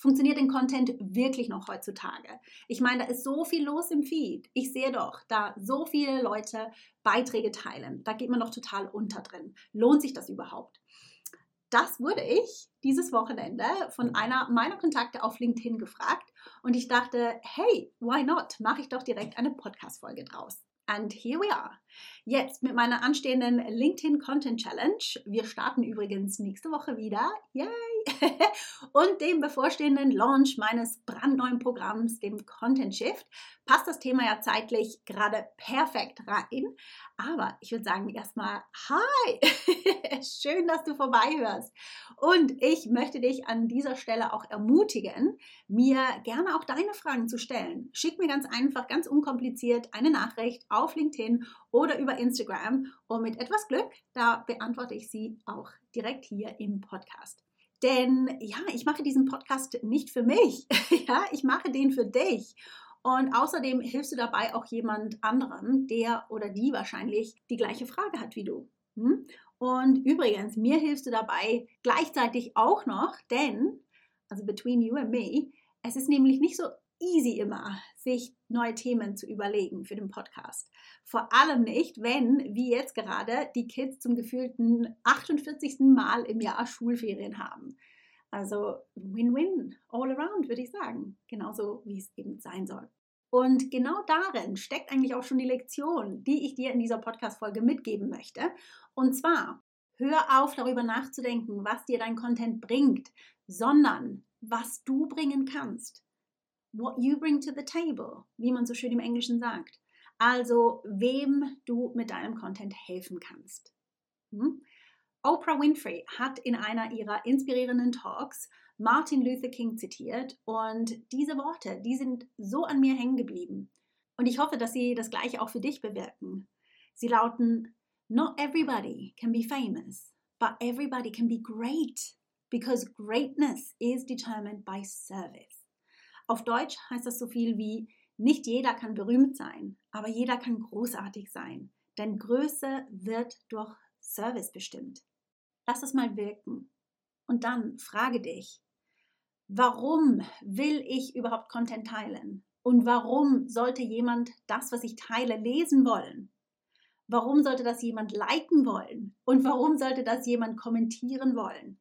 Funktioniert denn Content wirklich noch heutzutage? Ich meine, da ist so viel los im Feed. Ich sehe doch, da so viele Leute Beiträge teilen. Da geht man doch total unter drin. Lohnt sich das überhaupt? das wurde ich dieses Wochenende von einer meiner Kontakte auf LinkedIn gefragt und ich dachte, hey, why not? Mache ich doch direkt eine Podcast-Folge draus. And here we are. Jetzt mit meiner anstehenden LinkedIn Content Challenge. Wir starten übrigens nächste Woche wieder. Yay! Und dem bevorstehenden Launch meines brandneuen Programms, dem Content Shift, passt das Thema ja zeitlich gerade perfekt rein. Aber ich würde sagen, erstmal Hi! Schön, dass du vorbeihörst. Und ich möchte dich an dieser Stelle auch ermutigen, mir gerne auch deine Fragen zu stellen. Schick mir ganz einfach, ganz unkompliziert eine Nachricht auf LinkedIn oder über Instagram. Und mit etwas Glück, da beantworte ich sie auch direkt hier im Podcast. Denn ja, ich mache diesen Podcast nicht für mich. ja, ich mache den für dich. Und außerdem hilfst du dabei auch jemand anderem, der oder die wahrscheinlich die gleiche Frage hat wie du. Hm? Und übrigens, mir hilfst du dabei gleichzeitig auch noch, denn, also between you and me, es ist nämlich nicht so easy immer, sich neue Themen zu überlegen für den Podcast. Vor allem nicht, wenn, wie jetzt gerade, die Kids zum gefühlten 48. Mal im Jahr Schulferien haben. Also Win-Win all around, würde ich sagen. Genauso wie es eben sein soll. Und genau darin steckt eigentlich auch schon die Lektion, die ich dir in dieser Podcast-Folge mitgeben möchte. Und zwar, hör auf, darüber nachzudenken, was dir dein Content bringt, sondern was du bringen kannst. What you bring to the table, wie man so schön im Englischen sagt. Also, wem du mit deinem Content helfen kannst. Hm? Oprah Winfrey hat in einer ihrer inspirierenden Talks Martin Luther King zitiert und diese Worte, die sind so an mir hängen geblieben. Und ich hoffe, dass sie das gleiche auch für dich bewirken. Sie lauten, Not everybody can be famous, but everybody can be great, because greatness is determined by service. Auf Deutsch heißt das so viel wie, nicht jeder kann berühmt sein, aber jeder kann großartig sein, denn Größe wird durch Service bestimmt. Lass es mal wirken. Und dann frage dich, warum will ich überhaupt Content teilen? Und warum sollte jemand das, was ich teile, lesen wollen? Warum sollte das jemand liken wollen? Und warum sollte das jemand kommentieren wollen?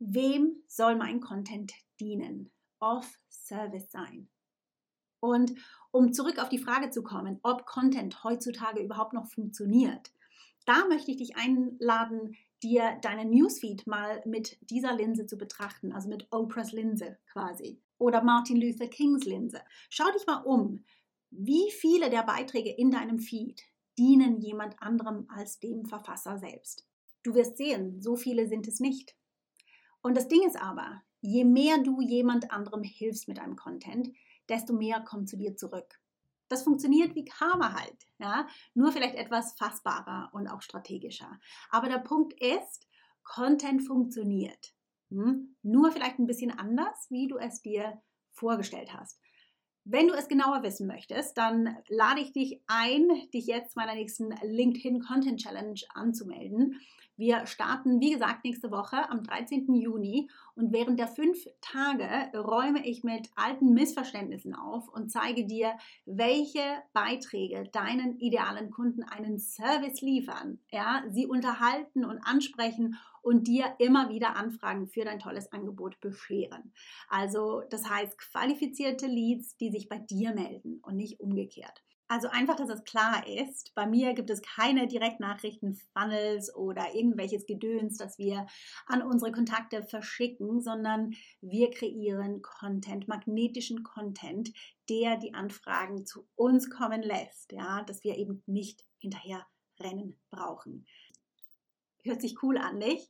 Wem soll mein Content dienen? Off Service sein. Und um zurück auf die Frage zu kommen, ob Content heutzutage überhaupt noch funktioniert, da möchte ich dich einladen, dir deinen Newsfeed mal mit dieser Linse zu betrachten, also mit Oprahs Linse quasi oder Martin Luther Kings Linse. Schau dich mal um, wie viele der Beiträge in deinem Feed dienen jemand anderem als dem Verfasser selbst. Du wirst sehen, so viele sind es nicht. Und das Ding ist aber, je mehr du jemand anderem hilfst mit deinem Content, desto mehr kommt zu dir zurück. Das funktioniert wie Karma halt, ja, nur vielleicht etwas fassbarer und auch strategischer. Aber der Punkt ist, Content funktioniert. Hm? Nur vielleicht ein bisschen anders, wie du es dir vorgestellt hast. Wenn du es genauer wissen möchtest, dann lade ich dich ein, dich jetzt meiner nächsten LinkedIn Content Challenge anzumelden. Wir starten, wie gesagt, nächste Woche am 13. Juni und während der fünf Tage räume ich mit alten Missverständnissen auf und zeige dir, welche Beiträge deinen idealen Kunden einen Service liefern. Ja, sie unterhalten und ansprechen und dir immer wieder Anfragen für dein tolles Angebot bescheren. Also das heißt qualifizierte Leads, die sich bei dir melden und nicht umgekehrt. Also einfach, dass es klar ist, bei mir gibt es keine Direktnachrichten-Funnels oder irgendwelches Gedöns, das wir an unsere Kontakte verschicken, sondern wir kreieren Content, magnetischen Content, der die Anfragen zu uns kommen lässt, ja, dass wir eben nicht hinterher rennen brauchen. Hört sich cool an, nicht?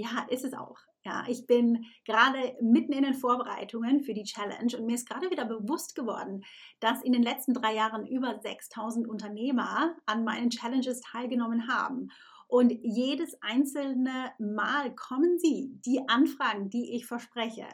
Ja, ist es auch. Ja, ich bin gerade mitten in den Vorbereitungen für die Challenge und mir ist gerade wieder bewusst geworden, dass in den letzten drei Jahren über 6000 Unternehmer an meinen Challenges teilgenommen haben. Und jedes einzelne Mal kommen sie, die Anfragen, die ich verspreche.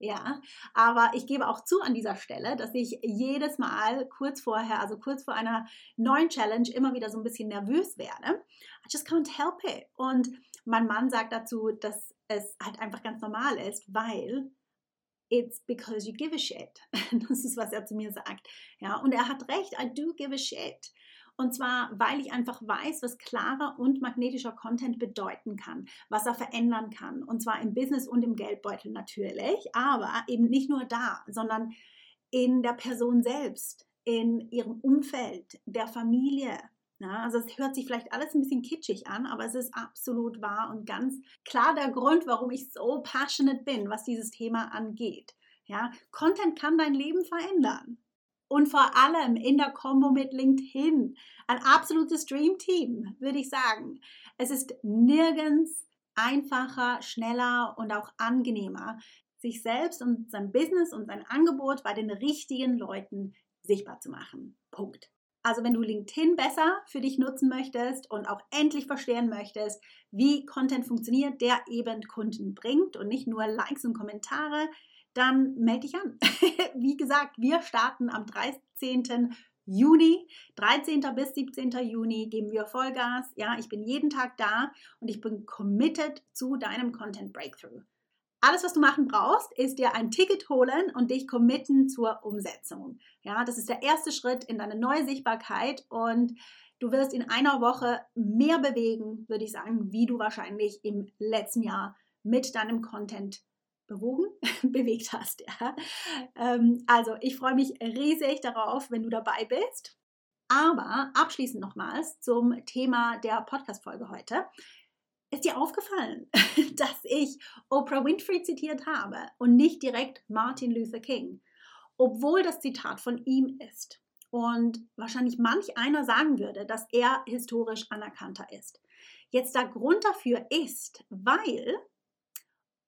Ja, aber ich gebe auch zu an dieser Stelle, dass ich jedes Mal kurz vorher, also kurz vor einer neuen Challenge, immer wieder so ein bisschen nervös werde. I just can't help it. Und mein Mann sagt dazu, dass es halt einfach ganz normal ist, weil it's because you give a shit. Das ist, was er zu mir sagt. Ja, und er hat recht, I do give a shit. Und zwar, weil ich einfach weiß, was klarer und magnetischer Content bedeuten kann, was er verändern kann. Und zwar im Business und im Geldbeutel natürlich, aber eben nicht nur da, sondern in der Person selbst, in ihrem Umfeld, der Familie, ja, also es hört sich vielleicht alles ein bisschen kitschig an, aber es ist absolut wahr und ganz klar der Grund, warum ich so passionate bin, was dieses Thema angeht. Ja, Content kann dein Leben verändern. Und vor allem in der Kombo mit LinkedIn. Ein absolutes Dream-Team, würde ich sagen. Es ist nirgends einfacher, schneller und auch angenehmer, sich selbst und sein Business und sein Angebot bei den richtigen Leuten sichtbar zu machen. Punkt. Also wenn du LinkedIn besser für dich nutzen möchtest und auch endlich verstehen möchtest, wie Content funktioniert, der eben Kunden bringt und nicht nur Likes und Kommentare, dann melde dich an. wie gesagt, wir starten am 13. Juni, 13. bis 17. Juni geben wir Vollgas. Ja, ich bin jeden Tag da und ich bin committed zu deinem Content Breakthrough. Alles, was du machen brauchst, ist dir ein Ticket holen und dich committen zur Umsetzung. Ja, das ist der erste Schritt in deine neue Sichtbarkeit und du wirst in einer Woche mehr bewegen, würde ich sagen, wie du wahrscheinlich im letzten Jahr mit deinem Content bewogen, bewegt hast. Ja. Ähm, also ich freue mich riesig darauf, wenn du dabei bist. Aber abschließend nochmals zum Thema der Podcast-Folge heute. Ist dir aufgefallen, dass ich Oprah Winfrey zitiert habe und nicht direkt Martin Luther King, obwohl das Zitat von ihm ist und wahrscheinlich manch einer sagen würde, dass er historisch anerkannter ist. Jetzt der Grund dafür ist, weil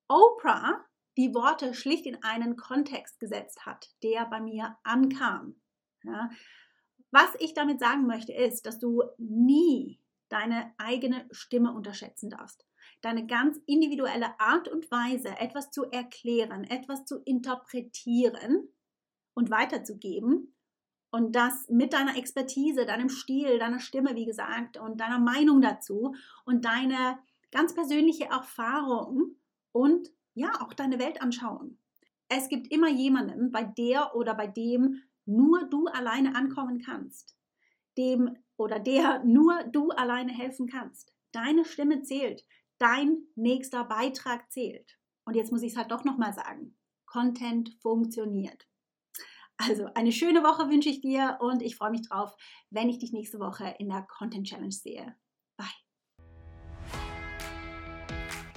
Oprah die Worte schlicht in einen Kontext gesetzt hat, der bei mir ankam. Ja. Was ich damit sagen möchte, ist, dass du nie deine eigene Stimme unterschätzen darfst. Deine ganz individuelle Art und Weise, etwas zu erklären, etwas zu interpretieren und weiterzugeben. Und das mit deiner Expertise, deinem Stil, deiner Stimme, wie gesagt, und deiner Meinung dazu und deine ganz persönliche Erfahrung und ja, auch deine Weltanschauung. Es gibt immer jemanden, bei der oder bei dem nur du alleine ankommen kannst, dem oder der nur du alleine helfen kannst. Deine Stimme zählt. Dein nächster Beitrag zählt. Und jetzt muss ich es halt doch nochmal sagen. Content funktioniert. Also eine schöne Woche wünsche ich dir und ich freue mich drauf, wenn ich dich nächste Woche in der Content Challenge sehe.